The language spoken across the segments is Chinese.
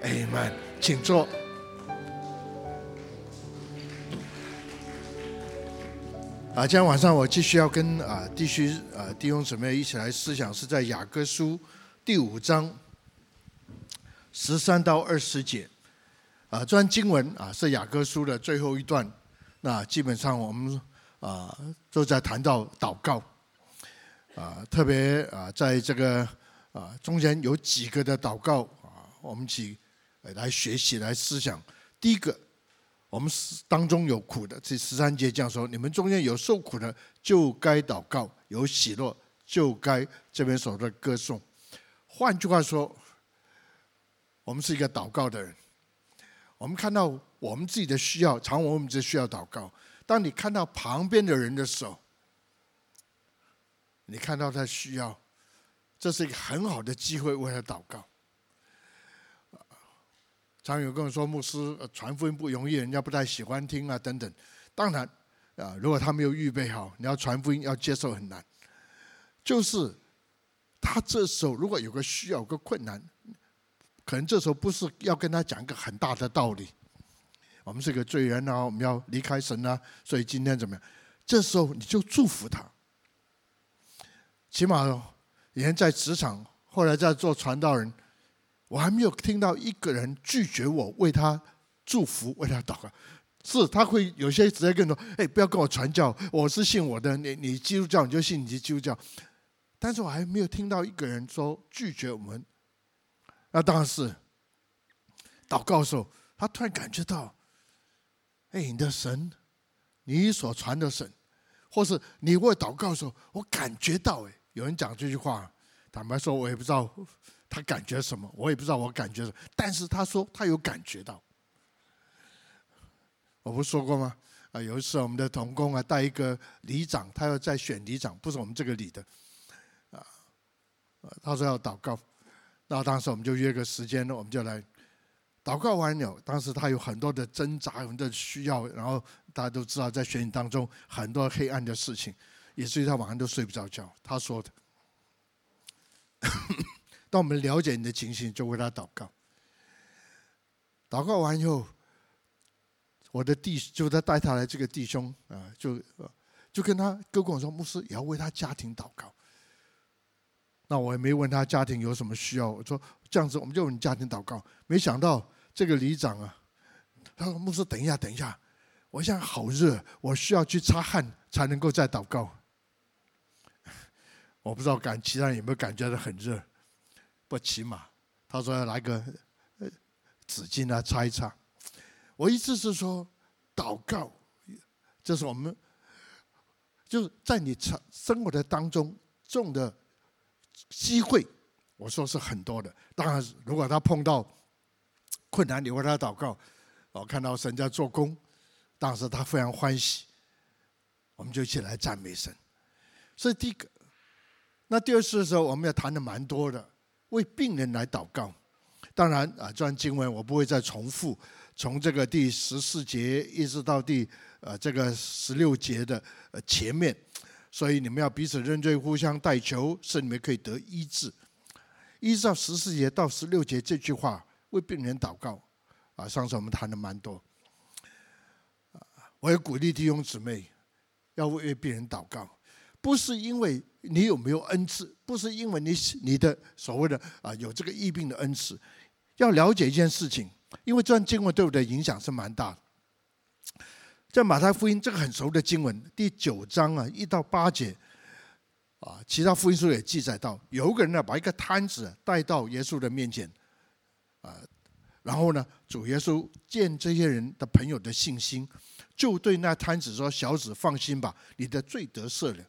哎们，请坐。啊，今天晚上我继续要跟啊弟兄啊弟兄姊妹一起来思想，是在雅各书第五章十三到二十节。啊，这段经文啊是雅各书的最后一段。那基本上我们啊都在谈到祷告。啊，特别啊在这个啊中间有几个的祷告啊，我们几。来学习，来思想。第一个，我们当中有苦的，这十三节这样说：你们中间有受苦的，就该祷告；有喜乐，就该这边说的歌颂。换句话说，我们是一个祷告的人。我们看到我们自己的需要，常我们只需要祷告。当你看到旁边的人的时候，你看到他需要，这是一个很好的机会为他祷告。常有跟我说，牧师传福音不容易，人家不太喜欢听啊，等等。当然，啊，如果他没有预备好，你要传福音要接受很难。就是他这时候如果有个需要、有个困难，可能这时候不是要跟他讲一个很大的道理。我们是个罪人啊，我们要离开神啊，所以今天怎么样？这时候你就祝福他。起码以前在职场，后来在做传道人。我还没有听到一个人拒绝我为他祝福、为他祷告。是他会有些直接跟你说：“哎，不要跟我传教，我是信我的。你你基督教你就信你基督教。”但是我还没有听到一个人说拒绝我们。那当然是祷告的时候，他突然感觉到：“哎，你的神，你所传的神，或是你为祷告的时候，我感觉到哎，有人讲这句话，坦白说，我也不知道。”他感觉什么？我也不知道，我感觉什么。但是他说他有感觉到。我不说过吗？啊，有一次我们的同工啊带一个里长，他要在选里长，不是我们这个里的。啊，他说要祷告，那当时我们就约个时间，我们就来祷告完了。当时他有很多的挣扎，很多的需要，然后大家都知道，在选举当中很多黑暗的事情，以至于他晚上都睡不着觉。他说的。当我们了解你的情形，就为他祷告。祷告完以后，我的弟就他带他来这个弟兄啊，就就跟他哥跟我说，牧师也要为他家庭祷告。那我也没问他家庭有什么需要，我说这样子我们就为你家庭祷告。没想到这个里长啊，他说牧师等一下等一下，我现在好热，我需要去擦汗才能够再祷告。我不知道感其他人有没有感觉到很热。不骑马，他说要来个纸巾来，擦一擦。我意思是说，祷告，这是我们就是在你生生活的当中种的机会。我说是很多的。当然，如果他碰到困难，你为他祷告，我看到神在做工，当时他非常欢喜，我们就一起来赞美神。所以第一个，那第二次的时候，我们也谈的蛮多的。为病人来祷告，当然啊，这段经文我不会再重复，从这个第十四节一直到第呃这个十六节的呃前面，所以你们要彼此认罪，互相代求，使你们可以得医治。一直到十四节到十六节这句话，为病人祷告啊，上次我们谈的蛮多。我也鼓励弟兄姊妹要为病人祷告，不是因为。你有没有恩赐？不是因为你你的所谓的啊有这个疫病的恩赐，要了解一件事情，因为这段经文对我的影响是蛮大的。在马太福音这个很熟的经文第九章啊一到八节啊，其他福音书也记载到，有一个人呢把一个摊子带到耶稣的面前啊，然后呢主耶稣见这些人的朋友的信心，就对那摊子说：“小子放心吧，你的罪得赦了。”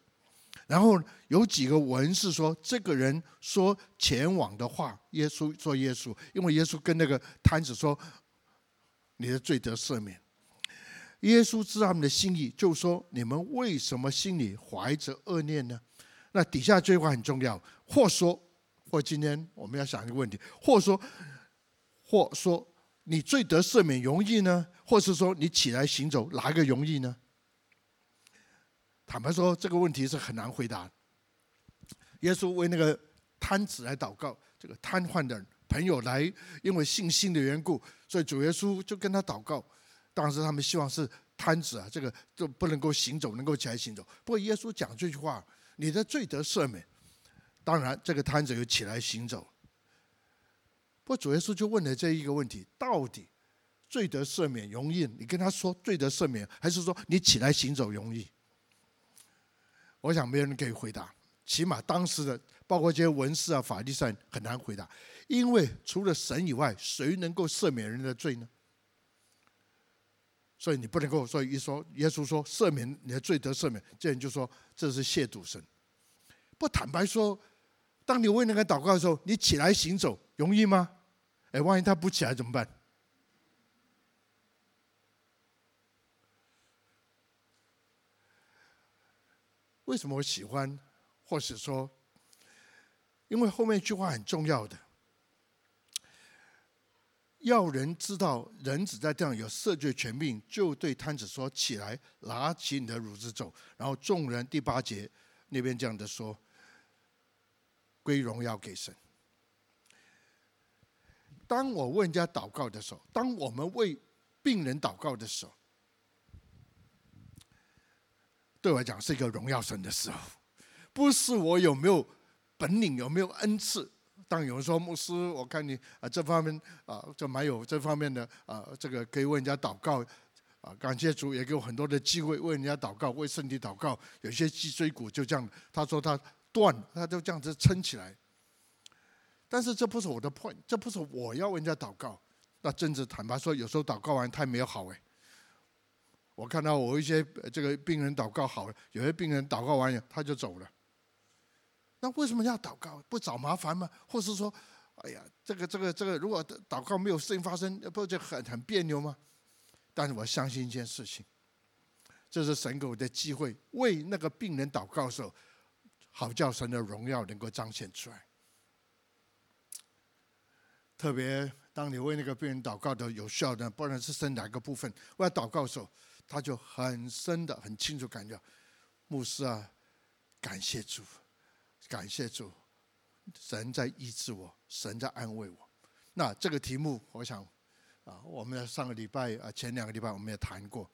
然后有几个文是说，这个人说前往的话，耶稣说耶稣，因为耶稣跟那个瘫子说，你的罪得赦免。耶稣知道他们的心意，就说你们为什么心里怀着恶念呢？那底下这句话很重要，或说，或今天我们要想一个问题，或说，或说你罪得赦免容易呢，或是说你起来行走哪一个容易呢？坦白说，这个问题是很难回答。耶稣为那个瘫子来祷告，这个瘫痪的朋友来，因为信心的缘故，所以主耶稣就跟他祷告。当时他们希望是瘫子啊，这个就不能够行走，能够起来行走。不过耶稣讲这句话：“你的罪得赦免。”当然，这个瘫子又起来行走。不过主耶稣就问了这一个问题：到底罪得赦免容易？你跟他说罪得赦免，还是说你起来行走容易？我想没有人可以回答。起码当时的，包括这些文士啊、法利赛人很难回答，因为除了神以外，谁能够赦免人的罪呢？所以你不能够说一说耶稣说赦免你的罪得赦免，这人就说这是亵渎神。不坦白说，当你为那个祷告的时候，你起来行走容易吗？哎，万一他不起来怎么办？为什么我喜欢？或是说，因为后面一句话很重要的，要人知道人子在地上有赦罪权柄，就对摊子说：“起来，拿起你的褥子走。”然后众人第八节那边这样的说：“归荣耀给神。”当我为人家祷告的时候，当我们为病人祷告的时候，对我来讲是一个荣耀神的时候。不是我有没有本领，有没有恩赐。当有人说牧师，我看你啊这方面啊就蛮有这方面的啊，这个可以为人家祷告啊，感谢主也给我很多的机会为人家祷告，为身体祷告。有些脊椎骨就这样，他说他断，他就这样子撑起来。但是这不是我的 point，这不是我要为人家祷告。那真的坦白说，有时候祷告完太美好哎。我看到我一些这个病人祷告好了，有些病人祷告完了他就走了。那为什么要祷告？不找麻烦吗？或是说，哎呀，这个、这个、这个，如果祷告没有事情发生，不就很很别扭吗？但是我相信一件事情，这是神给我的机会，为那个病人祷告的时候，好叫神的荣耀能够彰显出来。特别当你为那个病人祷告的有效的，不论是身哪个部分，为他祷告的时候，他就很深的、很清楚感觉，牧师啊，感谢主。感谢主，神在医治我，神在安慰我。那这个题目，我想啊，我们上个礼拜啊，前两个礼拜我们也谈过。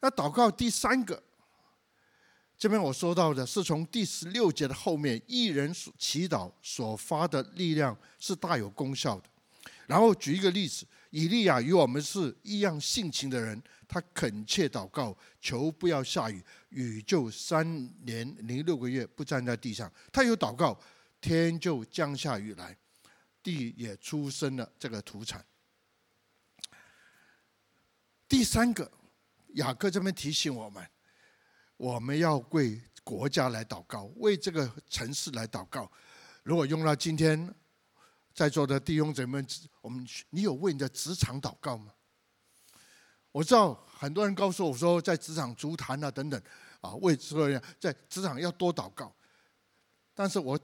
那祷告第三个，这边我说到的是从第十六节的后面，一人所祈祷所发的力量是大有功效的。然后举一个例子，以利亚与我们是一样性情的人，他恳切祷告，求不要下雨，雨就三年零六个月不沾在地上。他有祷告，天就降下雨来，地也出生了这个土产。第三个，雅各这边提醒我们，我们要为国家来祷告，为这个城市来祷告。如果用到今天。在座的弟兄姊妹们，我们你有为你的职场祷告吗？我知道很多人告诉我说，在职场足坛啊等等，啊为所有人在职场要多祷告。但是我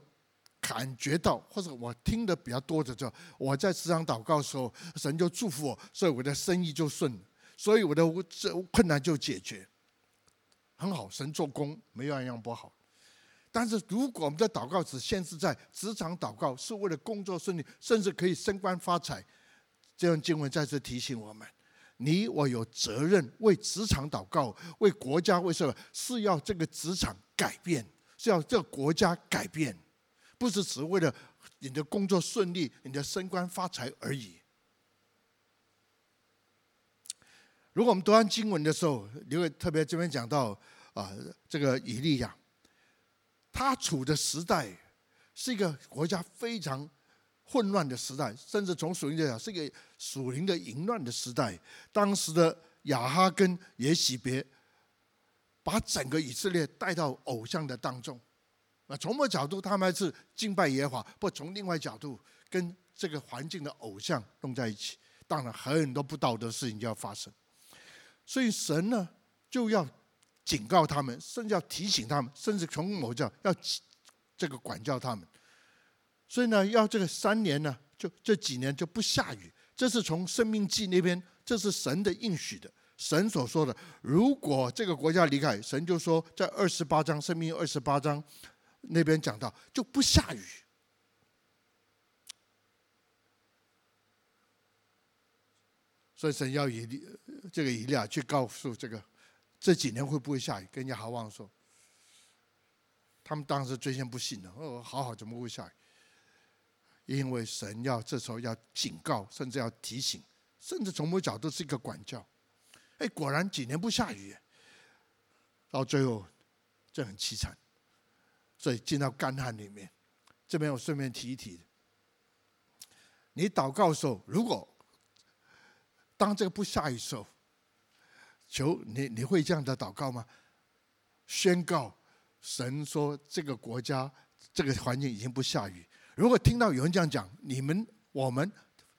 感觉到，或者我听得比较多的，就我在职场祷告的时候，神就祝福我，所以我的生意就顺，所以我的这困难就解决，很好，神做工没有一样不好。但是，如果我们的祷告只限制在职场祷告，是为了工作顺利，甚至可以升官发财，这样经文再次提醒我们：你我有责任为职场祷告，为国家，为什么？是要这个职场改变，是要这个国家改变，不是只为了你的工作顺利、你的升官发财而已。如果我们读完经文的时候，你会特别这边讲到啊，这个以利亚。他处的时代是一个国家非常混乱的时代，甚至从属灵来讲是一个属灵的淫乱的时代。当时的亚哈跟耶洗别把整个以色列带到偶像的当中。那从某角度他们是敬拜耶和华，不从另外角度跟这个环境的偶像弄在一起，当然很多不道德的事情就要发生。所以神呢就要。警告他们，甚至要提醒他们，甚至从某教要这个管教他们。所以呢，要这个三年呢，就这几年就不下雨。这是从生命记那边，这是神的应许的，神所说的。如果这个国家离开，神就说在二十八章，生命二十八章那边讲到，就不下雨。所以神要以这个以利亚去告诉这个这几年会不会下雨，跟人家好望说。他们当时最先不信的，哦，好好怎么会下雨？因为神要这时候要警告，甚至要提醒，甚至从某角度是一个管教。哎，果然几年不下雨，到最后这很凄惨，所以进到干旱里面。这边我顺便提一提，你祷告的时候，如果当这个不下雨的时候，求你你会这样的祷告吗？宣告。神说：“这个国家，这个环境已经不下雨。如果听到有人这样讲，你们我们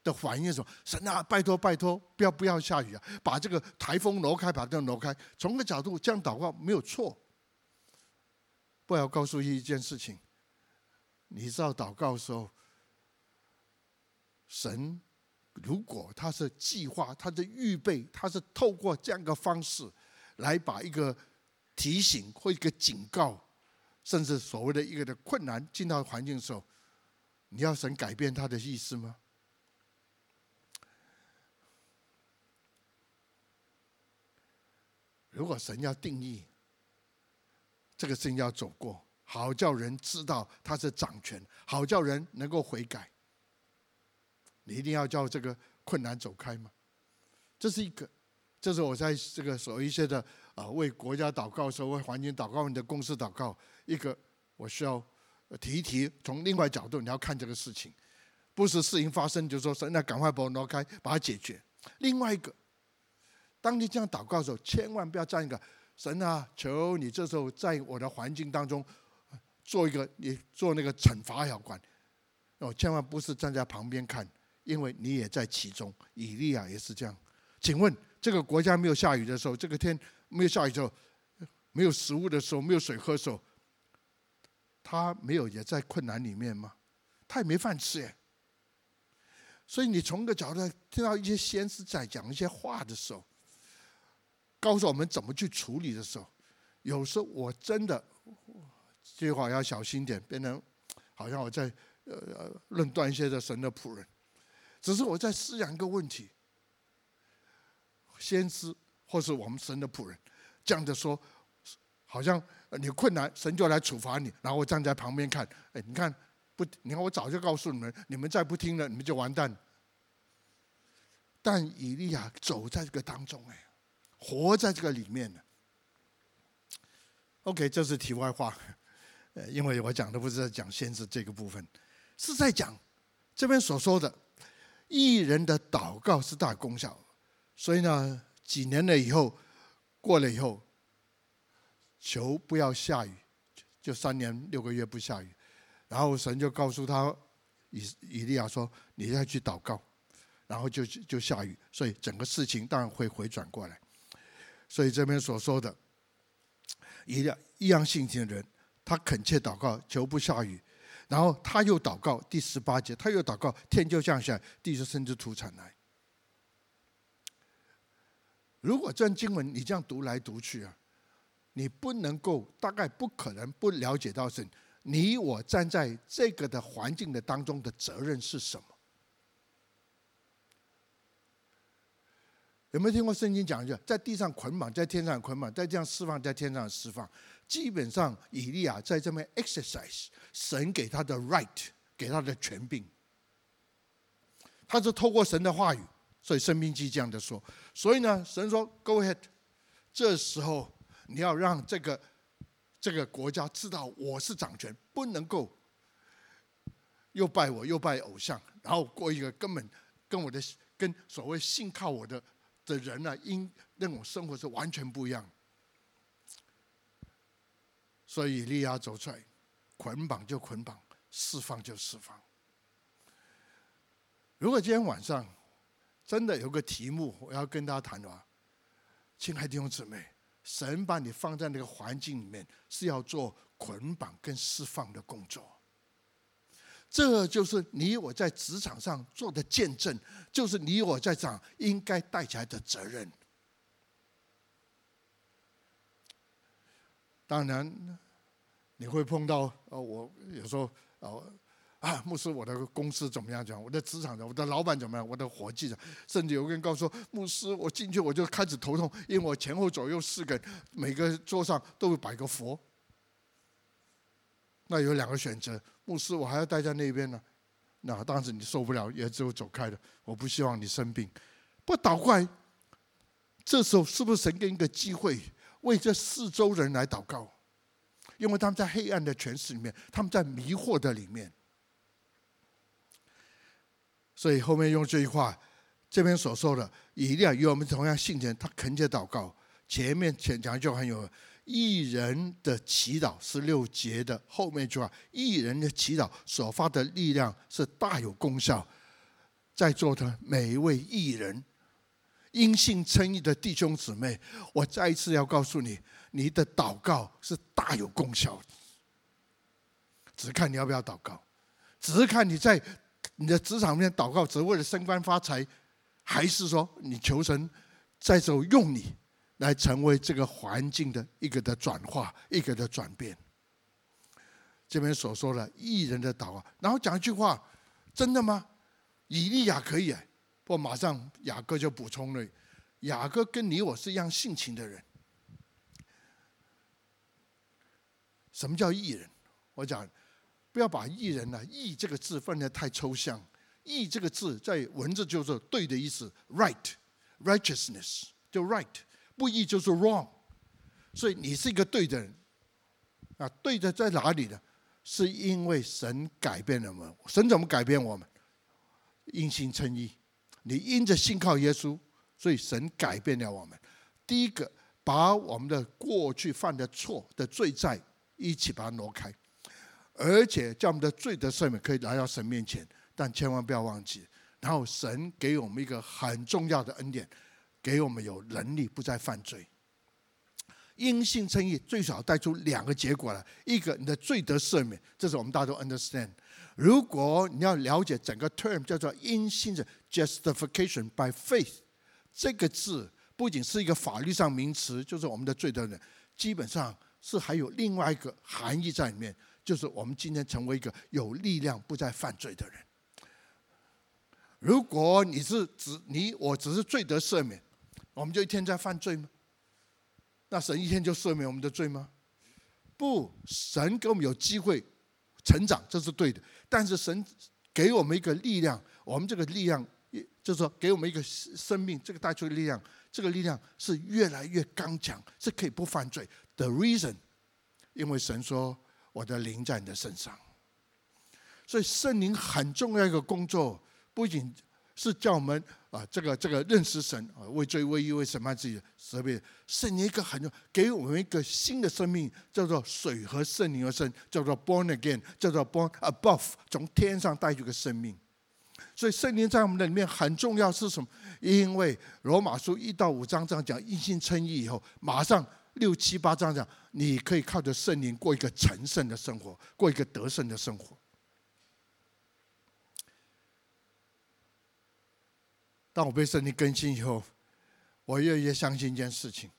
的反应是什么？神啊，拜托拜托，不要不要下雨啊！把这个台风挪开，把这个挪开。从个角度这样祷告没有错。不要告诉一件事情，你知道祷告的时候，神如果他是计划，他是预备，他是透过这样一个方式来把一个。”提醒或一个警告，甚至所谓的一个的困难进到环境的时候，你要神改变他的意思吗？如果神要定义这个事情要走过，好叫人知道他是掌权，好叫人能够悔改，你一定要叫这个困难走开吗？这是一个，这是我在这个所一些的。啊，为国家祷告的时候，为环境祷告，你的公司祷告，一个我需要提一提，从另外角度你要看这个事情，不是事情发生就说神，那赶快把我挪开，把它解决。另外一个，当你这样祷告的时候，千万不要站一个神啊，求你这时候在我的环境当中做一个，你做那个惩罚要管，哦，千万不是站在旁边看，因为你也在其中。以利亚也是这样。请问这个国家没有下雨的时候，这个天？没有下雨的时候，没有食物的时候，没有水喝的时候，他没有也在困难里面吗？他也没饭吃耶。所以你从一个角度听到一些先知在讲一些话的时候，告诉我们怎么去处理的时候，有时候我真的这句话要小心点，变成好像我在呃论断一些的神的仆人。只是我在思想一个问题，先知。或是我们神的仆人，这样的说，好像你困难，神就来处罚你，然后我站在旁边看。哎，你看不？你看我早就告诉你们，你们再不听了，你们就完蛋。但以利亚走在这个当中，哎，活在这个里面呢。OK，这是题外话，呃，因为我讲的不是在讲先知这个部分，是在讲这边所说的艺人的祷告是大功效，所以呢。几年了以后，过了以后，求不要下雨，就三年六个月不下雨，然后神就告诉他以以利亚说：“你要去祷告，然后就就下雨，所以整个事情当然会回转过来。所以这边所说的，一样一样性情的人，他恳切祷告，求不下雨，然后他又祷告，第十八节他又祷告，天就降下，地就生出土产来。”如果这段经文你这样读来读去啊，你不能够，大概不可能不了解到是，你我站在这个的环境的当中的责任是什么？有没有听过圣经讲一句，在地上捆绑，在天上捆绑，在这样释放，在天上释放？基本上，以利亚在这边 exercise 神给他的 right，给他的权柄，他是透过神的话语。所以《申命记》这样的说，所以呢，神说：“Go ahead。”这时候你要让这个这个国家知道我是掌权，不能够又拜我又拜偶像，然后过一个根本跟我的跟所谓信靠我的的人呢，因那种生活是完全不一样。所以以利亚走出来，捆绑就捆绑，释放就释放。如果今天晚上，真的有个题目，我要跟大家谈的话，亲爱的弟兄姊妹，神把你放在那个环境里面，是要做捆绑跟释放的工作。这就是你我在职场上做的见证，就是你我在场应该带起来的责任。当然，你会碰到呃，我有时候呃啊，牧师，我的公司怎么样？讲我的职场的，我的老板怎么样？我的伙计的，甚至有个人告诉我，牧师，我进去我就开始头痛，因为我前后左右四个，每个桌上都会摆个佛。那有两个选择，牧师，我还要待在那边呢。那当时你受不了，也只有走开了。我不希望你生病，不倒怪。这时候是不是神给你一个机会，为这四周人来祷告？因为他们在黑暗的权势里面，他们在迷惑的里面。所以后面用这句话，这边所说的一定要与我们同样信前，他恳切祷告。前面前讲就很有义人的祈祷，十六节的后面一句话，义人的祈祷所发的力量是大有功效。在座的每一位艺人，因信称义的弟兄姊妹，我再一次要告诉你，你的祷告是大有功效。只看你要不要祷告，只是看你在。你的职场里面祷告，只为了升官发财，还是说你求神在这用你来成为这个环境的一个的转化，一个的转变？这边所说的艺人的祷告，然后讲一句话：真的吗？以利亚可以哎，不马上雅各就补充了：雅各跟你我是一样性情的人。什么叫艺人？我讲。不要把义人呢、啊“义”这个字放得太抽象。“义”这个字在文字就是对的意思，right，righteousness 就 right，不义就是 wrong。所以你是一个对的人。啊，对的在哪里呢？是因为神改变了我们。神怎么改变我们？因信称义。你因着信靠耶稣，所以神改变了我们。第一个，把我们的过去犯的错的罪债一起把它挪开。而且叫我们的罪得赦免，可以来到神面前，但千万不要忘记。然后神给我们一个很重要的恩典，给我们有能力不再犯罪。因信称义，最少带出两个结果来：一个，你的罪得赦免，这是我们大家都 understand。如果你要了解整个 term 叫做因信的 justification by faith，这个字不仅是一个法律上名词，就是我们的罪得人，基本上是还有另外一个含义在里面。就是我们今天成为一个有力量不再犯罪的人。如果你是只你我只是罪得赦免，我们就一天在犯罪吗？那神一天就赦免我们的罪吗？不，神给我们有机会成长，这是对的。但是神给我们一个力量，我们这个力量，就是说给我们一个生命，这个带出的力量，这个力量是越来越刚强，是可以不犯罪。The reason，因为神说。我的灵在你的身上，所以圣灵很重要一个工作，不仅是叫我们啊，这个这个认识神啊，为罪为义为审判自己，特别圣灵一个很重，给我们一个新的生命，叫做水和圣灵而生，叫做 born again，叫做 born above，从天上带去个生命。所以圣灵在我们的里面很重要是什么？因为罗马书一到五章这样讲，一心称义以后，马上。六七八章讲，你可以靠着圣灵过一个成圣的生活，过一个得胜的生活。当我被圣灵更新以后，我越来越相信一件事情：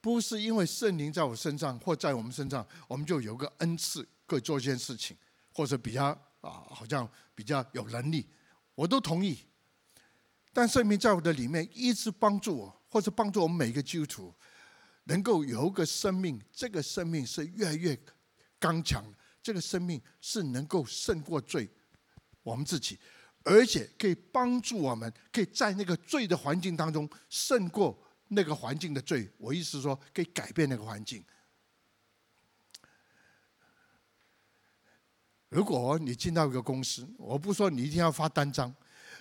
不是因为圣灵在我身上或在我们身上，我们就有个恩赐可以做一件事情，或者比较啊，好像比较有能力，我都同意。但圣灵在我的里面一直帮助我，或者帮助我们每一个基督徒。能够有个生命，这个生命是越来越刚强，这个生命是能够胜过罪，我们自己，而且可以帮助我们，可以在那个罪的环境当中胜过那个环境的罪。我意思说，可以改变那个环境。如果你进到一个公司，我不说你一定要发单张，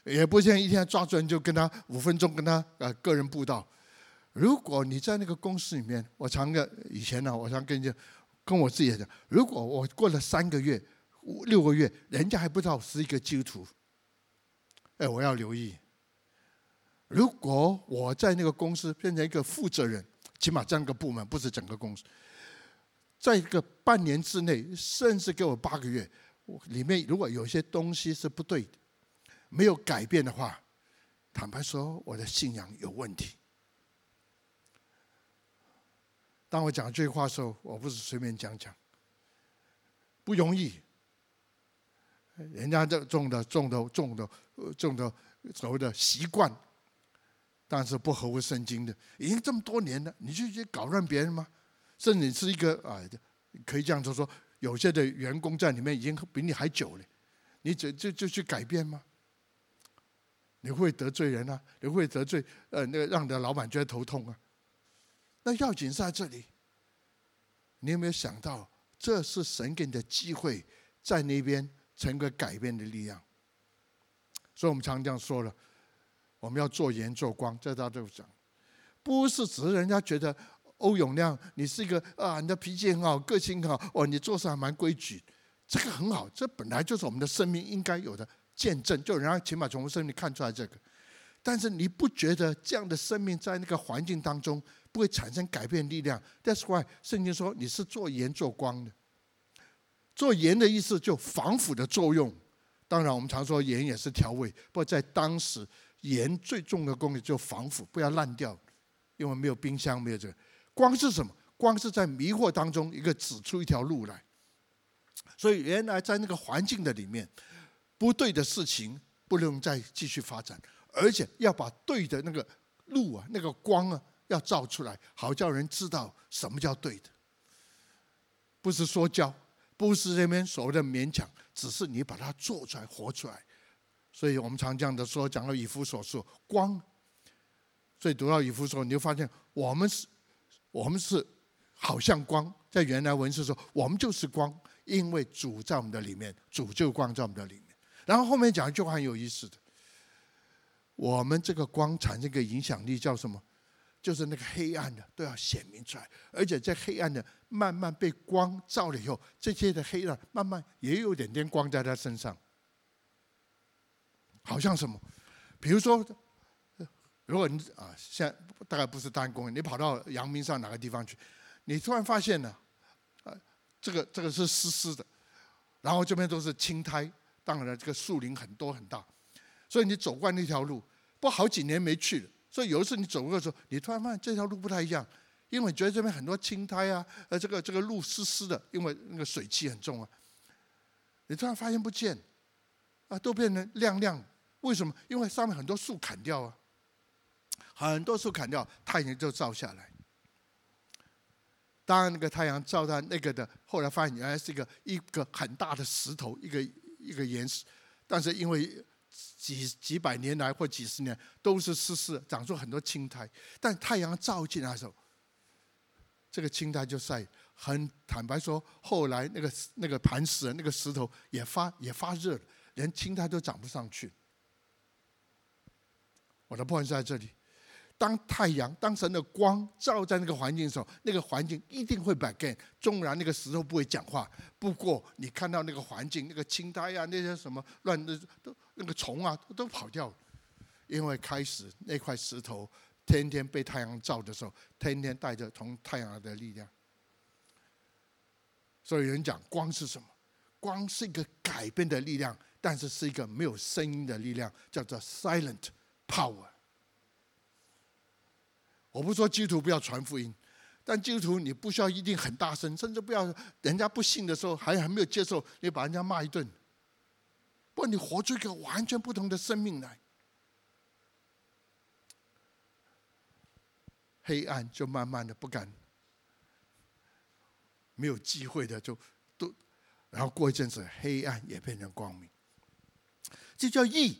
也不见一天要抓住人就跟他五分钟跟他呃个人布道。如果你在那个公司里面，我常个以前呢，我常跟你讲，跟我自己讲，如果我过了三个月、六个月，人家还不知道我是一个基督徒，哎，我要留意。如果我在那个公司变成一个负责人，起码这样一个部门，不是整个公司，在一个半年之内，甚至给我八个月，里面如果有些东西是不对的，没有改变的话，坦白说，我的信仰有问题。当我讲这句话的时候，我不是随便讲讲，不容易。人家这种的、种的、种的、种的所谓的习惯，但是不合乎圣经的，已经这么多年了，你就去搞乱别人吗？甚至你是一个啊，可以这样子说，有些的员工在里面已经比你还久了，你就就就去改变吗？你会得罪人啊？你会得罪呃那个让你的老板觉得头痛啊？那要紧在这里，你有没有想到，这是神给你的机会，在那边成个改变的力量。所以我们常常这样说了，我们要做盐做光，这大家都讲，不是只是人家觉得。欧永亮，你是一个啊，你的脾气很好，个性很好，哦，你做事还蛮规矩，这个很好，这本来就是我们的生命应该有的见证，就人家起码从我们生命看出来这个。但是你不觉得这样的生命在那个环境当中不会产生改变力量？That's why 圣经说你是做盐做光的。做盐的意思就防腐的作用。当然我们常说盐也是调味，不过在当时盐最重要的功能就防腐，不要烂掉，因为没有冰箱，没有这个。光是什么？光是在迷惑当中，一个指出一条路来。所以原来在那个环境的里面，不对的事情不能再继续发展，而且要把对的那个路啊，那个光啊，要照出来，好叫人知道什么叫对的。不是说教，不是这边所谓的勉强，只是你把它做出来、活出来。所以我们常讲的说，讲到以弗所说光，所以读到以弗所，你就发现我们是。我们是好像光，在原来文是说，我们就是光，因为主在我们的里面，主就光在我们的里面。然后后面讲一句话很有意思的，我们这个光产生一个影响力叫什么？就是那个黑暗的都要显明出来，而且在黑暗的慢慢被光照了以后，这些的黑暗慢慢也有点点光在他身上，好像什么？比如说。如果你啊，现在大概不是单公园，你跑到阳明山哪个地方去，你突然发现呢，啊，这个这个是湿湿的，然后这边都是青苔，当然了，这个树林很多很大，所以你走惯那条路，不好几年没去了，所以有一次你走过的时候，你突然发现这条路不太一样，因为你觉得这边很多青苔啊，呃，这个这个路湿湿的，因为那个水汽很重啊，你突然发现不见，啊，都变成亮亮，为什么？因为上面很多树砍掉啊。很多树砍掉，太阳就照下来。当然那个太阳照在那个的，后来发现原来是一个一个很大的石头，一个一个岩石。但是因为几几百年来或几十年都是湿湿，长出很多青苔。但太阳照进来的时候，这个青苔就晒。很坦白说，后来那个那个磐石那个石头也发也发热了，连青苔都长不上去。我的 point 在这里。当太阳、当神的光照在那个环境的时候，那个环境一定会改变。纵然那个石头不会讲话，不过你看到那个环境，那个青苔呀、啊，那些什么乱的都那个虫啊，都跑掉了。因为开始那块石头天天被太阳照的时候，天天带着从太阳的力量。所以有人讲光是什么？光是一个改变的力量，但是是一个没有声音的力量，叫做 silent power。我不说基督徒不要传福音，但基督徒你不需要一定很大声，甚至不要人家不信的时候还还没有接受，你把人家骂一顿。不，你活出一个完全不同的生命来，黑暗就慢慢的不敢，没有机会的就都，然后过一阵子黑暗也变成光明，这叫义。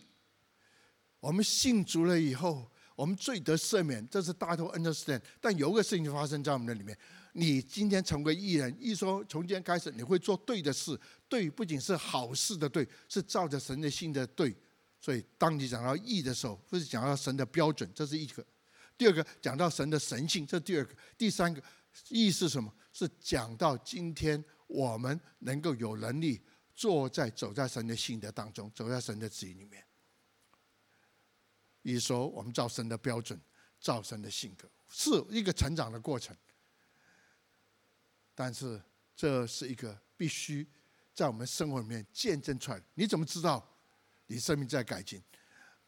我们信主了以后。我们罪得赦免，这是大家都 understand。但有个事情发生在我们的里面：你今天成为义人，一说从今天开始你会做对的事，对不仅是好事的对，是照着神的心的对。所以当你讲到义的时候，或是讲到神的标准，这是一个；第二个讲到神的神性，这第二个；第三个义是什么？是讲到今天我们能够有能力坐在走在神的性的当中，走在神的旨意里面。你说我们照神的标准，照神的性格，是一个成长的过程。但是这是一个必须在我们生活里面见证出来。你怎么知道你生命在改进，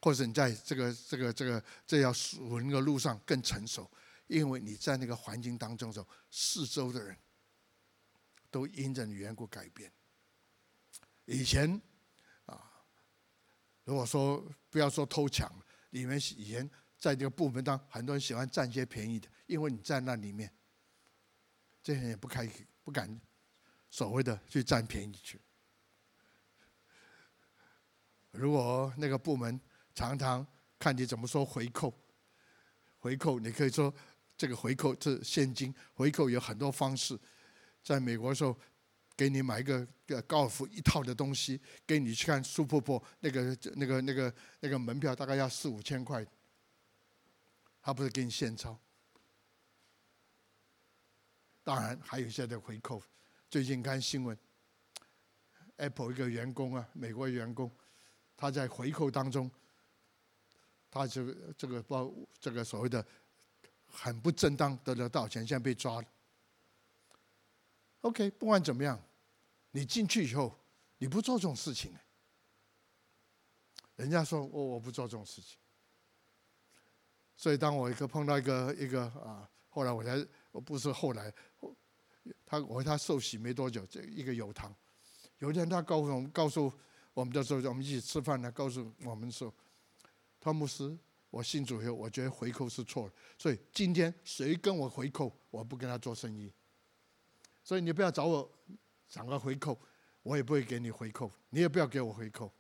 或者你在这个这个这个这条属灵的路上更成熟？因为你在那个环境当中的时候，四周的人都因着你缘故改变。以前啊如果说不要说偷抢，你们以前在这个部门当很多人喜欢占些便宜的，因为你在那里面，这些人也不开心不敢所谓的去占便宜去。如果那个部门常常看你怎么说回扣，回扣你可以说这个回扣是现金，回扣有很多方式，在美国的时候。给你买一个高尔夫一套的东西，给你去看苏婆婆那个那个那个那个门票大概要四五千块，他不是给你现钞。当然还有一些的回扣，最近看新闻，Apple 一个员工啊，美国员工，他在回扣当中，他这个这个包这个所谓的很不正当得了多少钱，现在被抓了。OK，不管怎么样。你进去以后，你不做这种事情，人家说我我不做这种事情。所以当我一个碰到一个一个啊，后来我才不是后来，他我和他受洗没多久，这一个友堂，有一天他告诉我们，告诉我们的时候，我们一起吃饭呢，告诉我们说，汤姆斯，我信主以后，我觉得回扣是错的，所以今天谁跟我回扣，我不跟他做生意。所以你不要找我。想个回扣，我也不会给你回扣，你也不要给我回扣。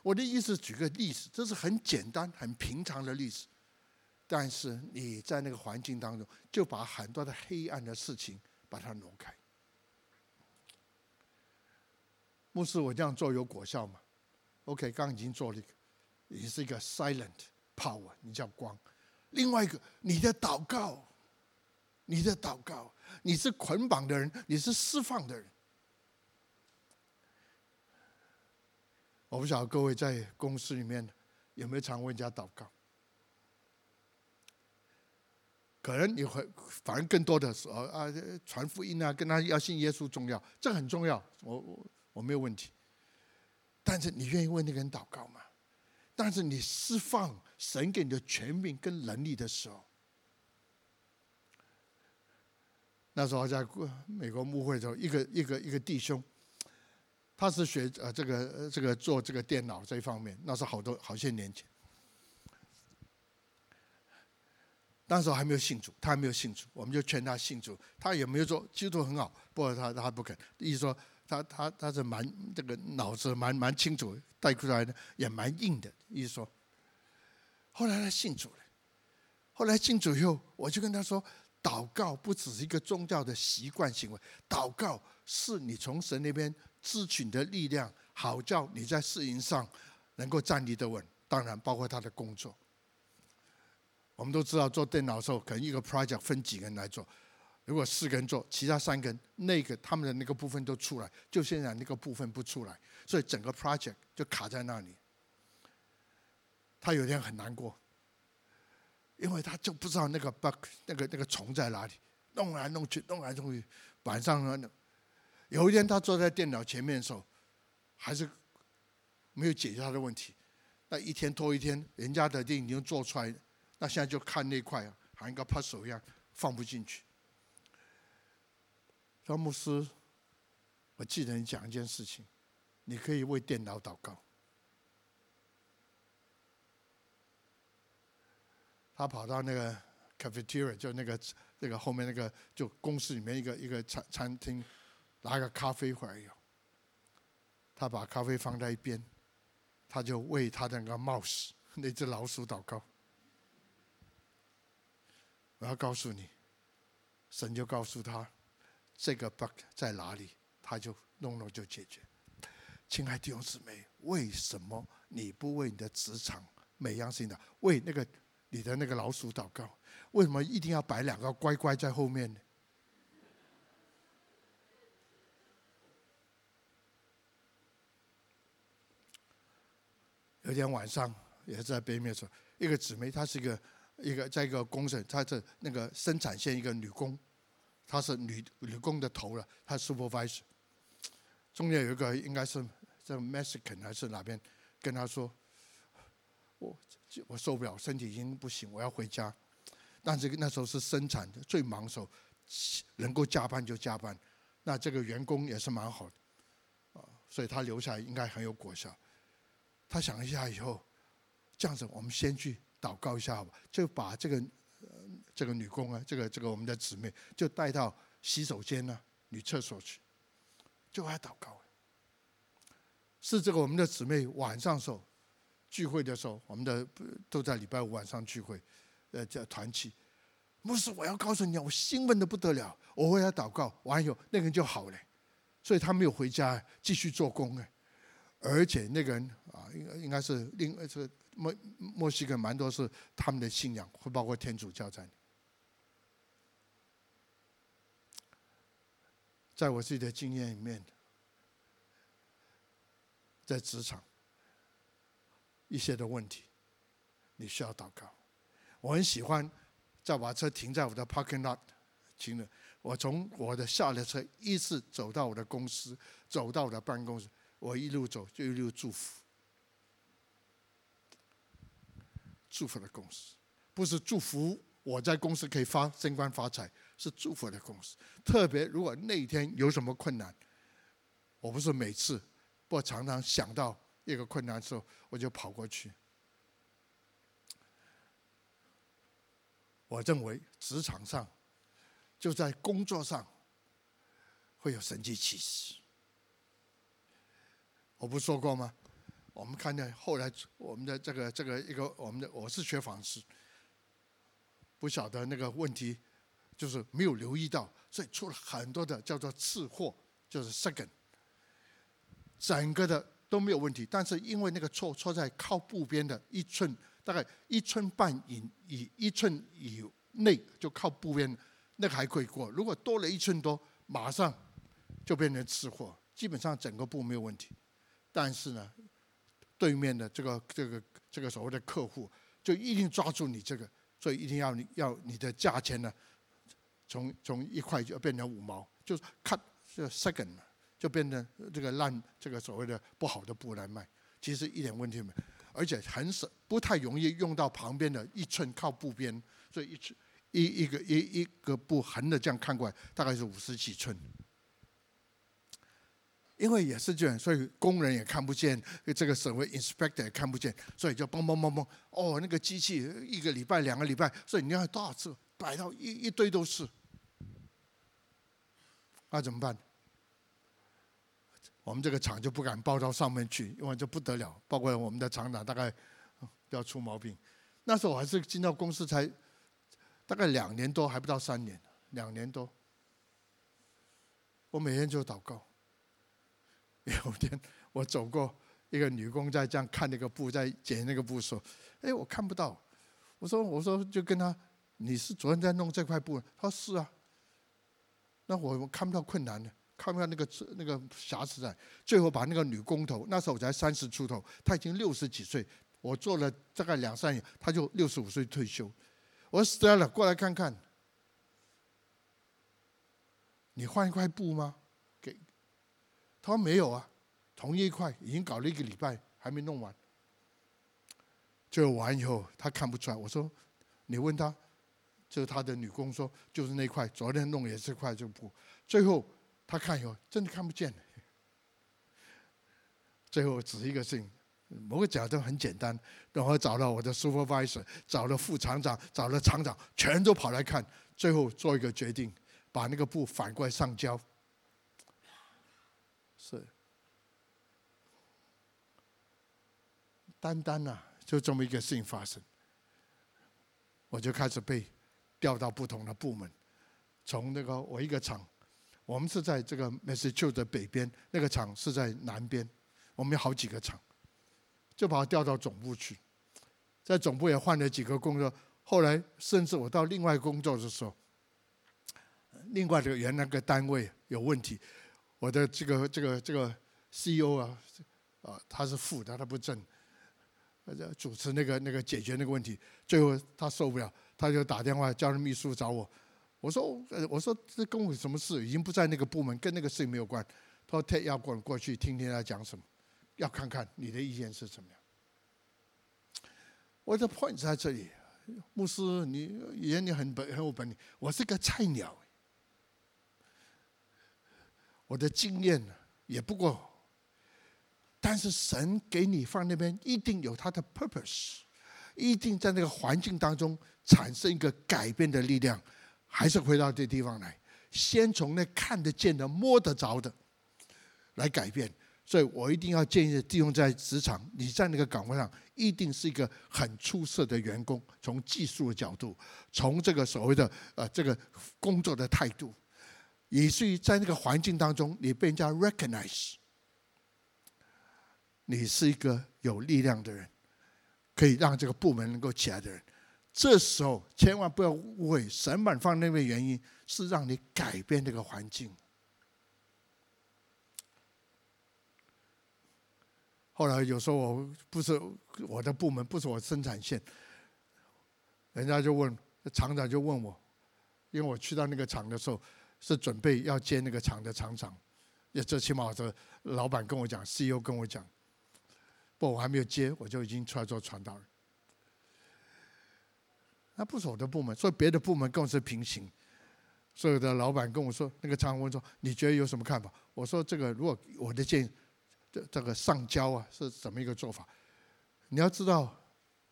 我的意思，举个例子，这是很简单、很平常的例子，但是你在那个环境当中，就把很多的黑暗的事情把它挪开。牧师，我这样做有果效吗？OK，刚已经做了一个，你是一个 silent power，你叫光。另外一个，你的祷告，你的祷告，你是捆绑的人，你是释放的人。我不晓得各位在公司里面有没有常为人家祷告？可能你会，反正更多的时候啊，传福音啊，跟他要信耶稣重要，这很重要，我我我没有问题。但是你愿意为那个人祷告吗？但是你释放神给你的权柄跟能力的时候，那时候在美国牧会的时候，一个一个一个弟兄。他是学呃这个这个做这个电脑这一方面，那是好多好些年前。那时候还没有信主，他还没有信主，我们就劝他信主。他也没有说基督很好，不过他他不肯。意思说他他他是蛮这个脑子蛮蛮清楚，带出来的也蛮硬的。意思说，后来他信主了。后来信主以后，我就跟他说，祷告不只是一个宗教的习惯行为，祷告是你从神那边。支取的力量，好叫你在事情上能够站立得稳。当然，包括他的工作。我们都知道，做电脑的时候，可能一个 project 分几个人来做。如果四个人做，其他三个人那个他们的那个部分都出来，就现在那个部分不出来，所以整个 project 就卡在那里。他有点很难过，因为他就不知道那个 bug 那个那个虫在哪里，弄来弄去，弄来弄去，晚上呢。有一天，他坐在电脑前面的时候，还是没有解决他的问题。那一天拖一天，人家的电影已经做出来，那现在就看那块，好像一个 puzzle 一样，放不进去。说牧师，我记得你讲一件事情，你可以为电脑祷告。他跑到那个 cafeteria，就那个那个后面那个就公司里面一个一个餐餐厅。拿个咖啡回来有，他把咖啡放在一边，他就为他的那个 mouse 那只老鼠祷告。我要告诉你，神就告诉他这个 bug 在哪里，他就弄弄就解决。亲爱的弟兄姊妹，为什么你不为你的职场每样事情的为那个你的那个老鼠祷告？为什么一定要摆两个乖乖在后面呢？有天晚上也是在北面说，一个姊妹，她是一个一个在一个工程，她是那个生产线一个女工，她是女女工的头了，她 supervisor。中间有一个应该是这 Mexican 还是哪边，跟她说，我我受不了，身体已经不行，我要回家。但是那时候是生产的最忙的时候，能够加班就加班。那这个员工也是蛮好的，啊，所以他留下来应该很有果效。他想一下以后，这样子我们先去祷告一下好吧？就把这个呃这个女工啊，这个这个我们的姊妹，就带到洗手间呢、女厕所去，就来祷告。是这个我们的姊妹晚上时候聚会的时候，我们的都在礼拜五晚上聚会，呃叫团契。牧师，我要告诉你，我兴奋的不得了，我为他祷告，完以后那个人就好了，所以他没有回家继续做工哎，而且那个人啊，应该应该是另是墨墨西哥蛮多是他们的信仰，会包括天主教在内。在我自己的经验里面，在职场一些的问题，你需要祷告。我很喜欢。再把车停在我的 parking lot，停了。我从我的下了车，一直走到我的公司，走到我的办公室。我一路走就一路祝福，祝福的公司，不是祝福我在公司可以发升官发财，是祝福的公司。特别如果那一天有什么困难，我不是每次，不常常想到一个困难的时候，我就跑过去。我认为职场上，就在工作上，会有神迹奇事。我不说过吗？我们看见后来我们的这个这个一个我们的我是学纺织，不晓得那个问题，就是没有留意到，所以出了很多的叫做次货，就是 second，整个的都没有问题，但是因为那个错错在靠布边的一寸。大概一寸半以以一寸以内就靠布边，那个还可以过。如果多了一寸多，马上就变成次货。基本上整个布没有问题，但是呢，对面的这个这个这个所谓的客户就一定抓住你这个，所以一定要你要你的价钱呢，从从一块就变成五毛，就是 cut 这 second 就变成这个烂这个所谓的不好的布来卖，其实一点问题没有。而且很少，不太容易用到旁边的一寸靠布边，所以一寸一一个一一个布横的这样看过来，大概是五十几寸。因为也是这样，所以工人也看不见，这个所谓 inspector 也看不见，所以就嘣嘣嘣嘣，哦，那个机器一个礼拜两个礼拜，所以你要多少次摆到一一堆都是，那怎么办？我们这个厂就不敢报到上面去，因为这不得了。包括我们的厂长大概要出毛病。那时候我还是进到公司才大概两年多，还不到三年，两年多。我每天就祷告。有一天我走过一个女工在这样看那个布，在剪那个布，说：“哎，我看不到。”我说：“我说就跟他，你是昨天在弄这块布？”他说：“是啊。”那我我看不到困难的。看不到那个那个瑕疵在？最后把那个女工头，那时候我才三十出头，她已经六十几岁。我做了大概两三年，她就六十五岁退休。我说 Stella，过来看看，你换一块布吗？他，说没有啊，同一块已经搞了一个礼拜，还没弄完。最后完以后，他看不出来。我说，你问他，就是他的女工说，就是那块，昨天弄也是块这个布，最后。他看以后真的看不见了，最后只是一个事情，某个角度很简单，然后找到我的 supervisor，找了副厂长，找了厂长，全都跑来看，最后做一个决定，把那个布反过来上胶。是，单单呐，就这么一个事情发生，我就开始被调到不同的部门，从那个我一个厂。我们是在这个 Massachusetts 的北边，那个厂是在南边。我们有好几个厂，就把我调到总部去，在总部也换了几个工作。后来甚至我到另外工作的时候，另外的原来那个单位有问题，我的这个这个这个 CEO 啊，啊他是副的，他不正，主持那个那个解决那个问题。最后他受不了，他就打电话叫人秘书找我。我说，我说这跟我什么事？已经不在那个部门，跟那个事情没有关。他说他要过过去听听他讲什么，要看看你的意见是怎么样。我的 point 在这里，牧师，你眼里很本很有本领，我是个菜鸟，我的经验也不过，但是神给你放那边，一定有他的 purpose，一定在那个环境当中产生一个改变的力量。还是回到这地方来，先从那看得见的、摸得着的来改变。所以我一定要建议弟兄在职场，你在那个岗位上，一定是一个很出色的员工。从技术的角度，从这个所谓的呃这个工作的态度，以至于在那个环境当中，你被人家 recognize，你是一个有力量的人，可以让这个部门能够起来的人。这时候千万不要误会，神把你放那边原因是让你改变这个环境。后来有时候我不是我的部门，不是我生产线，人家就问厂长就问我，因为我去到那个厂的时候是准备要接那个厂的厂长，也最起码这老板跟我讲，CEO 跟我讲，不，我还没有接，我就已经出来做传道人。那不是我的部门，所以别的部门跟我是平行。所有的老板跟我说，那个厂长问说，你觉得有什么看法？我说这个如果我的建议。这这个上交啊是怎么一个做法？你要知道，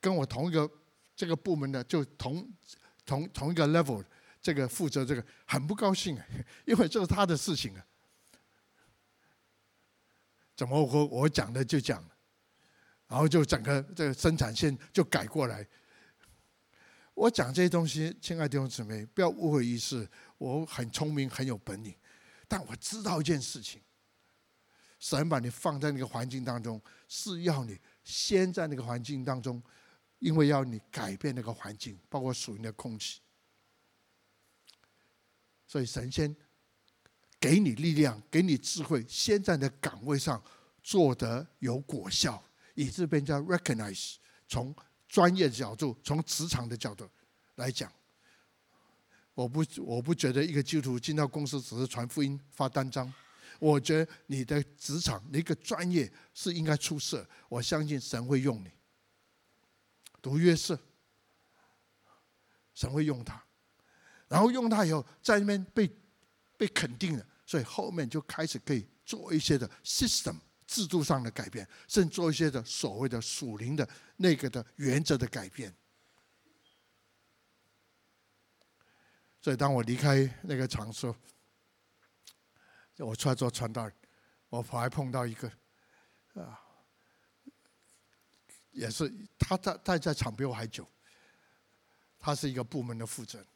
跟我同一个这个部门的就同同同一个 level，这个负责这个很不高兴啊，因为这是他的事情啊。怎么我我讲的就讲，然后就整个这个生产线就改过来。我讲这些东西，亲爱的弟兄姊妹，不要误会意思，我很聪明很有本领，但我知道一件事情。神把你放在那个环境当中，是要你先在那个环境当中，因为要你改变那个环境，包括属灵的空气。所以神先给你力量，给你智慧，先在你的岗位上做得有果效，以致被人家 recognize。从专业角度，从职场的角度来讲，我不我不觉得一个基督徒进到公司只是传福音、发单张。我觉得你的职场，你一个专业是应该出色。我相信神会用你，读约瑟，神会用他，然后用它以后，在那边被被肯定了，所以后面就开始可以做一些的 system 制度上的改变，甚至做一些的所谓的属灵的那个的原则的改变。所以当我离开那个场所。我出来做传道人，我还碰到一个，啊，也是他在他在场比我还久，他是一个部门的负责人，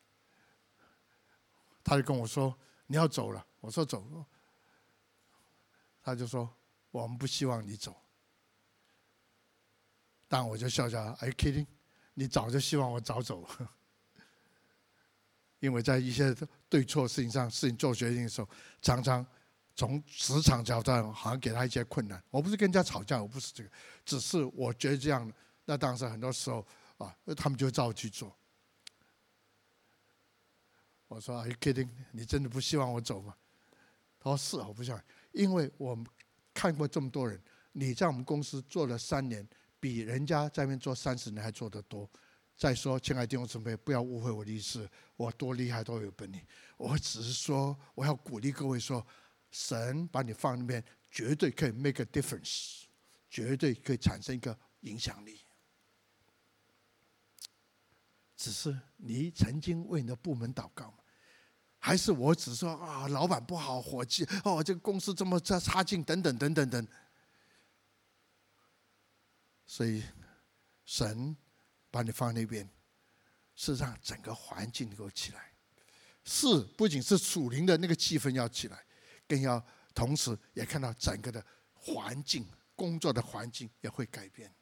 他就跟我说你要走了，我说走，他就说我们不希望你走，但我就笑笑，Are kidding？你早就希望我早走，因为在一些对错事情上，事情做决定的时候，常常从职场角度好像给他一些困难。我不是跟人家吵架，我不是这个，只是我觉得这样。那当时很多时候啊，他们就照去做。我说：“Are you kidding？你真的不希望我走吗？”他说：“是，我不希望，因为我们看过这么多人，你在我们公司做了三年，比人家在那边做三十年还做得多。”再说，亲爱的弟兄姊妹，不要误会我的意思，我多厉害，多有本领。我只是说，我要鼓励各位说，神把你放那边，绝对可以 make a difference，绝对可以产生一个影响力。只是你曾经为你的部门祷告吗？还是我只说啊，老板不好，伙计哦，这个公司这么差差劲，等等等等等。所以神。把你放那边，是让整个环境能够起来。是，不仅是属灵的那个气氛要起来，更要同时也看到整个的环境、工作的环境也会改变。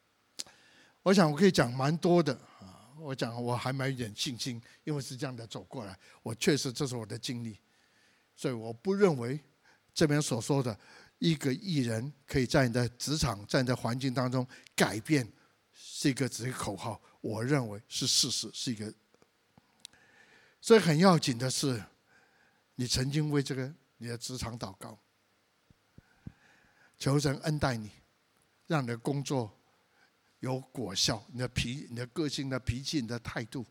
我想我可以讲蛮多的啊，我讲我还蛮有点信心，因为是这样的走过来，我确实这是我的经历，所以我不认为这边所说的一个艺人可以在你的职场、在你的环境当中改变，是一个只是口号。我认为是事实，是一个。所以很要紧的是，你曾经为这个你的职场祷告，求神恩待你，让你的工作有果效，你的脾、你的个性的脾气、你的态度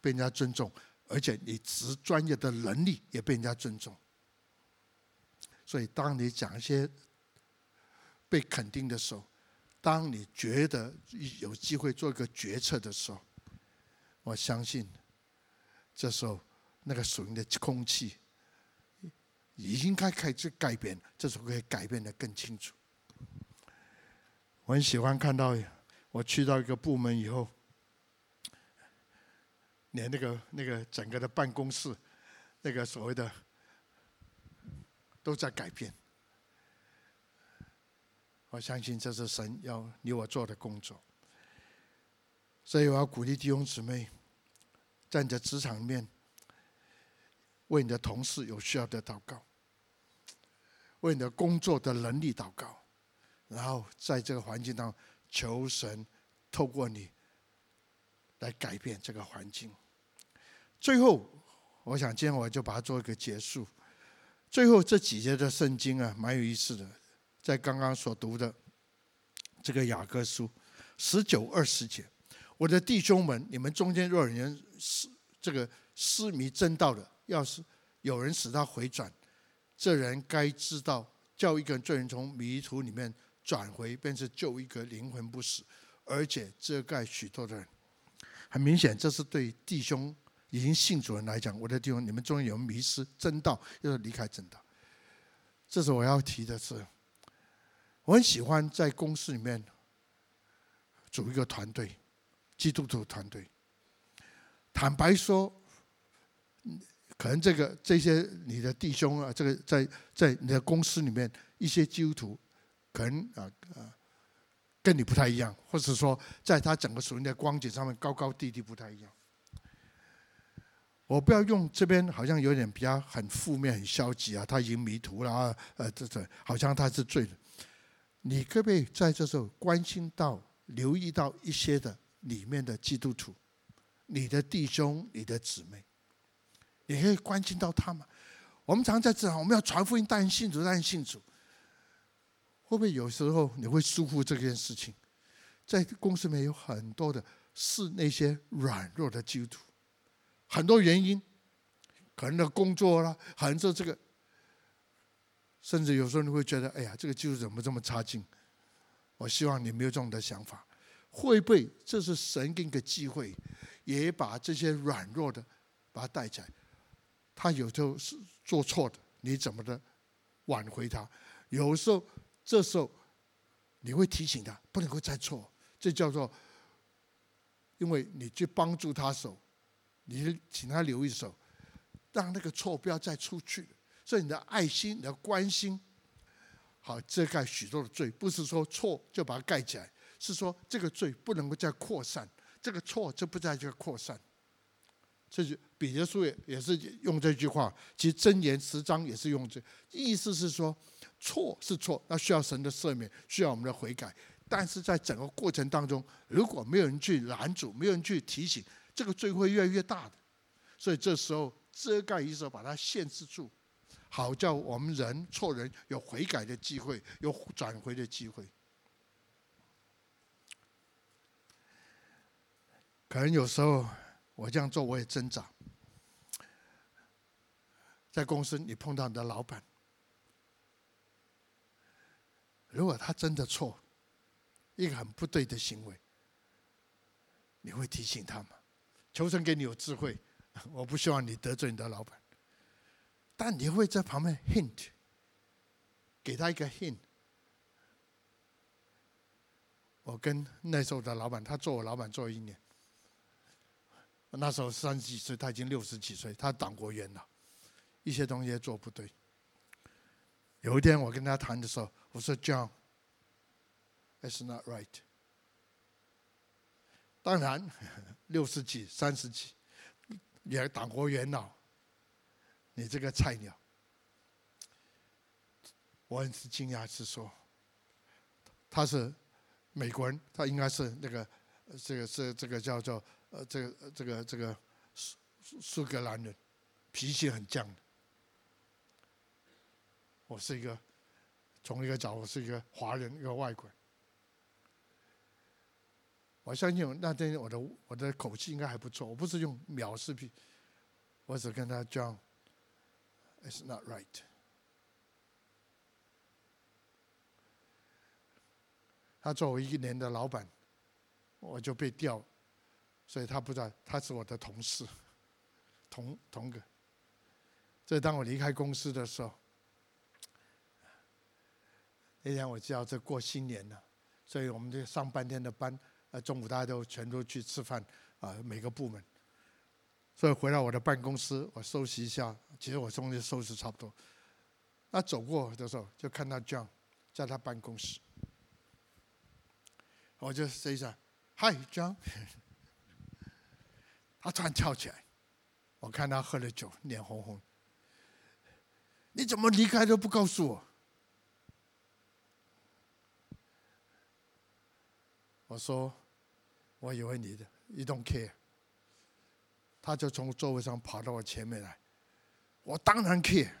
被人家尊重，而且你职专业的能力也被人家尊重。所以当你讲一些被肯定的时候，当你觉得有机会做一个决策的时候，我相信，这时候那个属灵的空气已经该开始改变，这时候可以改变的更清楚。我很喜欢看到，我去到一个部门以后，连那个那个整个的办公室，那个所谓的都在改变。我相信这是神要你我做的工作，所以我要鼓励弟兄姊妹，站在职场面，为你的同事有需要的祷告，为你的工作的能力祷告，然后在这个环境当中求神透过你来改变这个环境。最后，我想今天我就把它做一个结束。最后这几节的圣经啊，蛮有意思的。在刚刚所读的这个雅各书十九二十节，我的弟兄们，你们中间若有人是这个失迷正道的，要是有人使他回转，这人该知道，叫一个罪人从迷途里面转回，便是救一个灵魂不死，而且遮盖许多的人。很明显，这是对弟兄已经信主人来讲，我的弟兄，你们终于有迷失真道，要离开真道。这是我要提的是。我很喜欢在公司里面组一个团队，基督徒团队。坦白说，可能这个这些你的弟兄啊，这个在在你的公司里面一些基督徒，可能啊啊跟你不太一样，或者说在他整个属灵的光景上面高高低低不太一样。我不要用这边好像有点比较很负面、很消极啊，他已经迷途了啊，呃，这这好像他是罪人。你可不可以在这时候关心到、留意到一些的里面的基督徒，你的弟兄、你的姊妹，你可以关心到他们。我们常在这，我们要传福音，带人信主，带人信主。会不会有时候你会疏忽这件事情？在公司里面有很多的是那些软弱的基督徒，很多原因，可能的工作啦，可能是这个。甚至有时候你会觉得，哎呀，这个技术怎么这么差劲？我希望你没有这种的想法。会不会这是神给你个机会，也把这些软弱的把他带起来？他有时候是做错的，你怎么的挽回他？有时候这时候你会提醒他，不能够再错。这叫做，因为你去帮助他手，你请他留一手，让那个错不要再出去。所以你的爱心、你的关心，好遮盖许多的罪，不是说错就把它盖起来，是说这个罪不能够再扩散，这个错就不再这个扩散。这就彼得书也也是用这句话，其实箴言十章也是用这，意思是说错是错，那需要神的赦免，需要我们的悔改。但是在整个过程当中，如果没有人去拦阻，没有人去提醒，这个罪会越来越大的。所以这时候遮盖一手，把它限制住。好叫我们人错人有悔改的机会，有转回的机会。可能有时候我这样做我也挣扎。在公司你碰到你的老板，如果他真的错，一个很不对的行为，你会提醒他吗？求神给你有智慧，我不希望你得罪你的老板。但你会在旁边 hint，给他一个 hint。我跟那时候的老板，他做我老板做一年，那时候三十几岁，他已经六十几岁，他党国元老，一些东西做不对。有一天我跟他谈的时候，我说 John，it's not right。当然，六十几、三十几，也党国元老。你这个菜鸟，我很是惊讶，是说他是美国人，他应该是那个这个是这个叫做呃这个这个这个苏苏格兰人脾气很犟我是一个从一个角度是一个华人一个外国人。我相信我那天我的我的口气应该还不错我不是用藐视频我只跟他讲 it's not right. 他作为一年的老板我就被调所以他不知道他是我的同事，同同个。所以当我离开公司的时候，那天我知道这过新年了，所以我们就上半天的班，呃，中午大家都全都去吃饭啊，每个部门。所以回到我的办公室，我收拾一下，其实我东西收拾差不多。那走过的时候，就看到 John 在他办公室，我就说一下 “Hi John”，他突然跳起来，我看他喝了酒，脸红红。你怎么离开都不告诉我？我说，我以为你的，You don't care。他就从座位上跑到我前面来，我当然 care。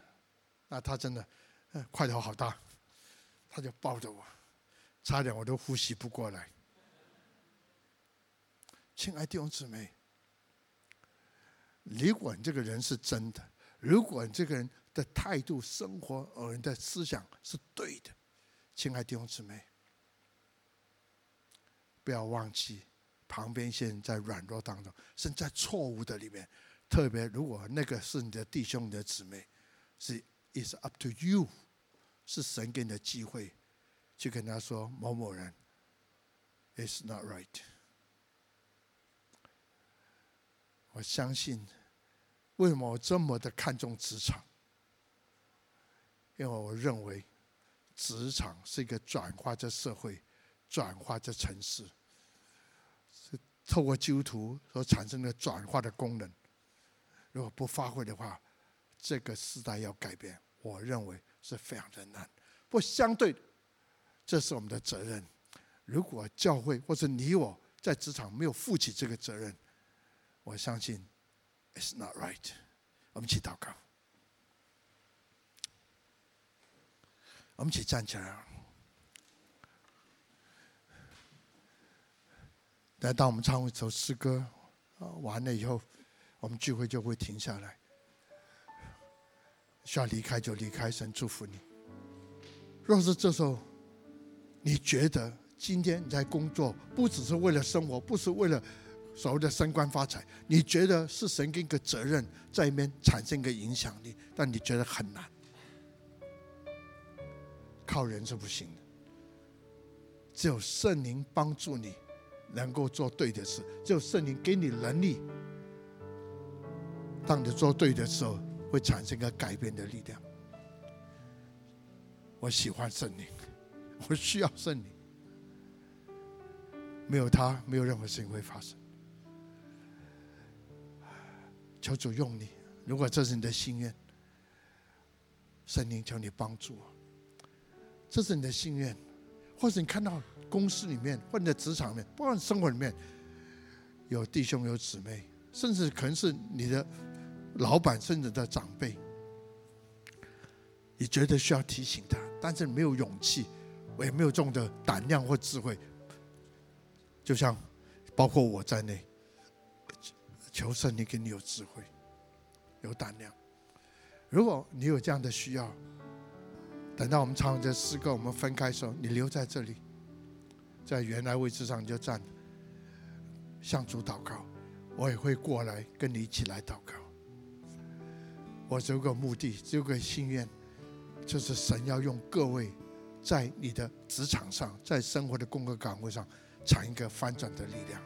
那他真的，嗯块头好大，他就抱着我，差点我都呼吸不过来。亲爱的弟兄姊妹，如果你这个人是真的，如果你这个人的态度、生活而人的思想是对的，亲爱的弟兄姊妹，不要忘记。旁边现在软弱当中，甚至在错误的里面。特别如果那个是你的弟兄、你的姊妹，是，is up to you，是神给你的机会，去跟他说某某人，is not right。我相信，为什么我这么的看重职场？因为我认为，职场是一个转化这社会、转化这城市。是透过基督徒所产生的转化的功能，如果不发挥的话，这个时代要改变，我认为是非常的难。不相对，这是我们的责任。如果教会或者你我在职场没有负起这个责任，我相信 it's not right。我们一起祷告，我们一起站起来。来，当我们唱一首诗歌，完了以后，我们聚会就会停下来。需要离开就离开，神祝福你。若是这时候，你觉得今天你在工作不只是为了生活，不是为了所谓的升官发财，你觉得是神给你个责任在里面产生一个影响力，但你觉得很难，靠人是不行的，只有圣灵帮助你。能够做对的事，只有圣灵给你能力。当你做对的时候，会产生一个改变的力量。我喜欢圣灵，我需要圣灵。没有他，没有任何事情会发生。求主用你，如果这是你的心愿，圣灵求你帮助我。这是你的心愿，或者你看到。公司里面，或者职场里面，不管生活里面，有弟兄有姊妹，甚至可能是你的老板，甚至的长辈，你觉得需要提醒他，但是没有勇气，我也没有这种的胆量或智慧，就像包括我在内，求神你给你有智慧，有胆量。如果你有这样的需要，等到我们唱完这诗歌，我们分开的时候，你留在这里。在原来位置上就站，向主祷告，我也会过来跟你一起来祷告。我只有个目的，只有个心愿，就是神要用各位在你的职场上，在生活的工作岗位上，产一个翻转的力量。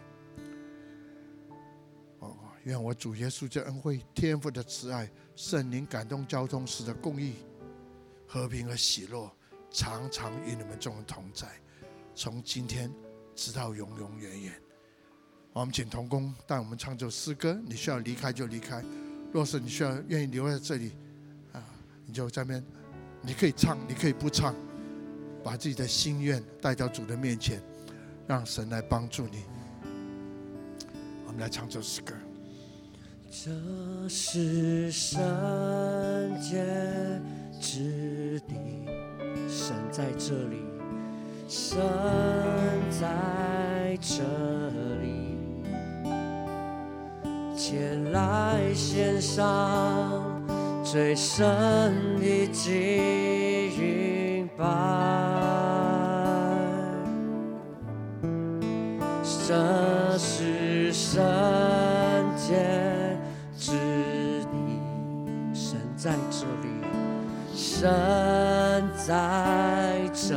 愿我主耶稣的恩惠、天父的慈爱、圣灵感动交通时的公义、和平和喜乐，常常与你们众人同在。从今天直到永永远远，我们请同工带我们唱这首诗歌。你需要离开就离开，若是你需要愿意留在这里，啊，你就在那边，你可以唱，你可以不唱，把自己的心愿带到主的面前，让神来帮助你。我们来唱这首诗歌。这是圣洁之地，神在这里。神在这里，前来献上最深的敬拜。这神在这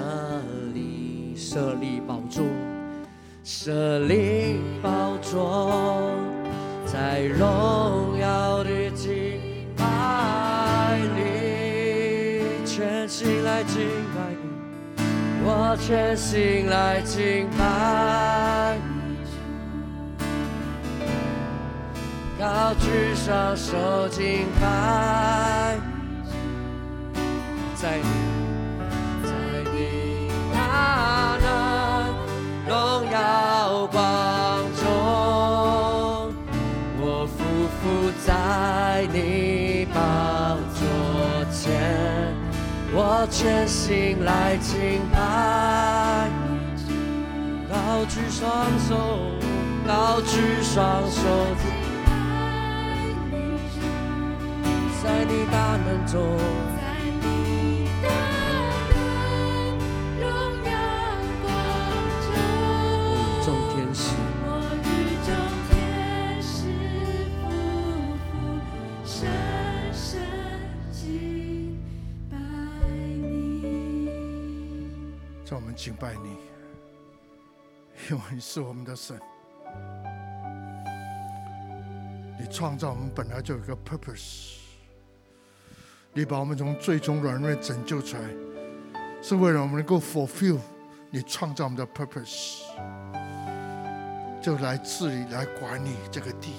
里，设立宝座，设立宝座，在荣耀的敬拜里，全心来敬拜你，我全心来敬拜。高举双手敬拜，在你，在你大能荣耀光中，我匍匐在你宝座前，我全心来敬拜，高举双手，高举双手。在你大能中，拜你，因为你是我们的神。你创造我们本来就有个 purpose。你把我们从最终软弱拯救出来，是为了我们能够 fulfill 你创造我们的 purpose，就来治理、来管理这个地。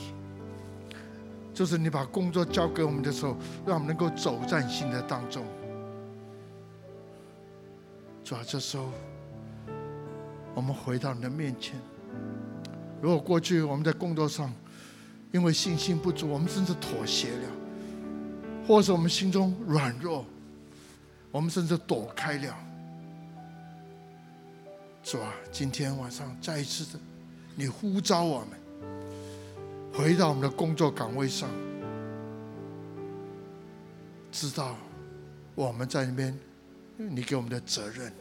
就是你把工作交给我们的时候，让我们能够走在新的当中。主啊，这时候我们回到你的面前。如果过去我们在工作上因为信心不足，我们甚至妥协了。或是我们心中软弱，我们甚至躲开了。主啊，今天晚上再一次的，你呼召我们回到我们的工作岗位上，知道我们在那边，你给我们的责任，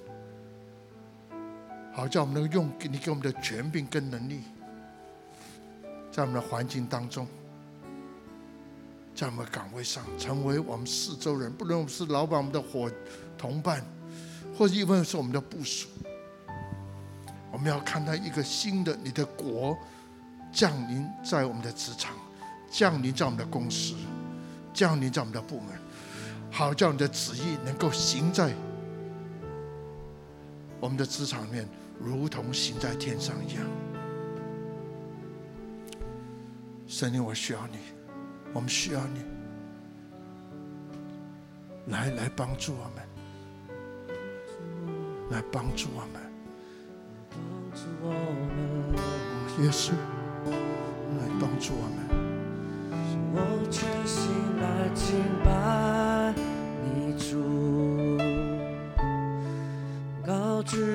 好叫我们能够用你给我们的权柄跟能力，在我们的环境当中。在我们的岗位上，成为我们四周人，不论我们是老板、我们的伙同伴，或者因为是我们的部署，我们要看到一个新的你的国降临在我们的职场，降临在我们的公司，降临在我们的部门，好叫你的旨意能够行在我们的职场里面，如同行在天上一样。神灵，我需要你。我们需要你来来帮助我们，来帮助我们，帮助我们，耶稣，来帮助我们。我全心来敬拜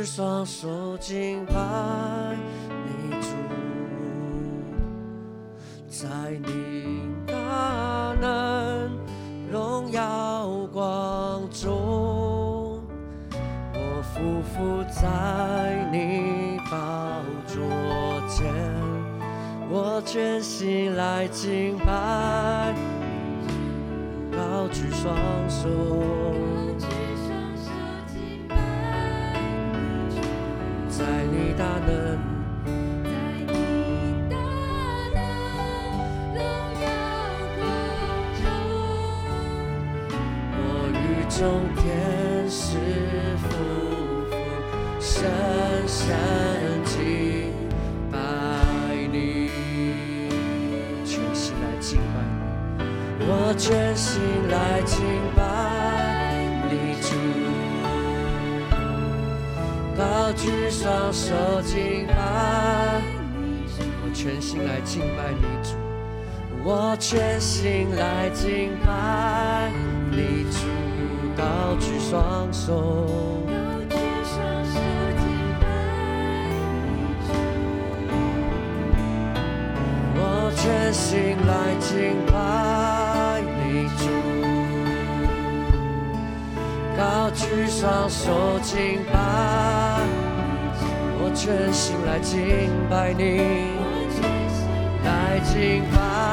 双手敬拜你主，在你。大能荣耀光中，我匍匐在你宝座前，我全心来敬拜，高举双手敬拜，我全心来敬拜你主，我全心来敬拜你主，高举双手。全心来敬拜你主，高举双手敬拜，全心来敬拜你，来敬拜。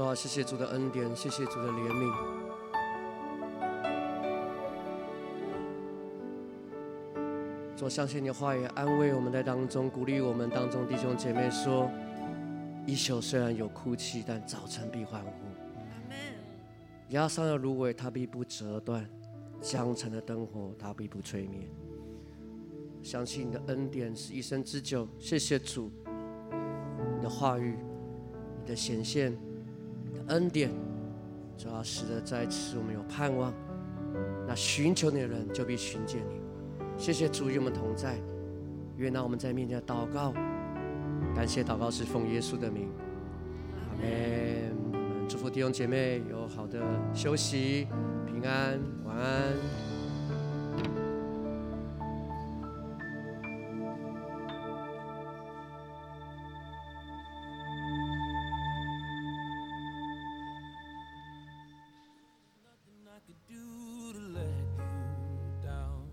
主啊，谢谢主的恩典，谢谢主的怜悯。主，相信你的话语安慰我们在当中，鼓励我们当中弟兄姐妹说：一宿虽然有哭泣，但早晨必欢呼。压伤的芦苇，它必不折断；江城的灯火，它必不吹灭。相信你的恩典是一生之久。谢谢主，你的话语，你的显现。恩典，主要使得在此我们有盼望。那寻求你的人就必寻见你。谢谢主与我们同在，愿那我们在面前祷告，感谢祷告是奉耶稣的名。阿门。我们祝福弟兄姐妹有好的休息，平安，晚安。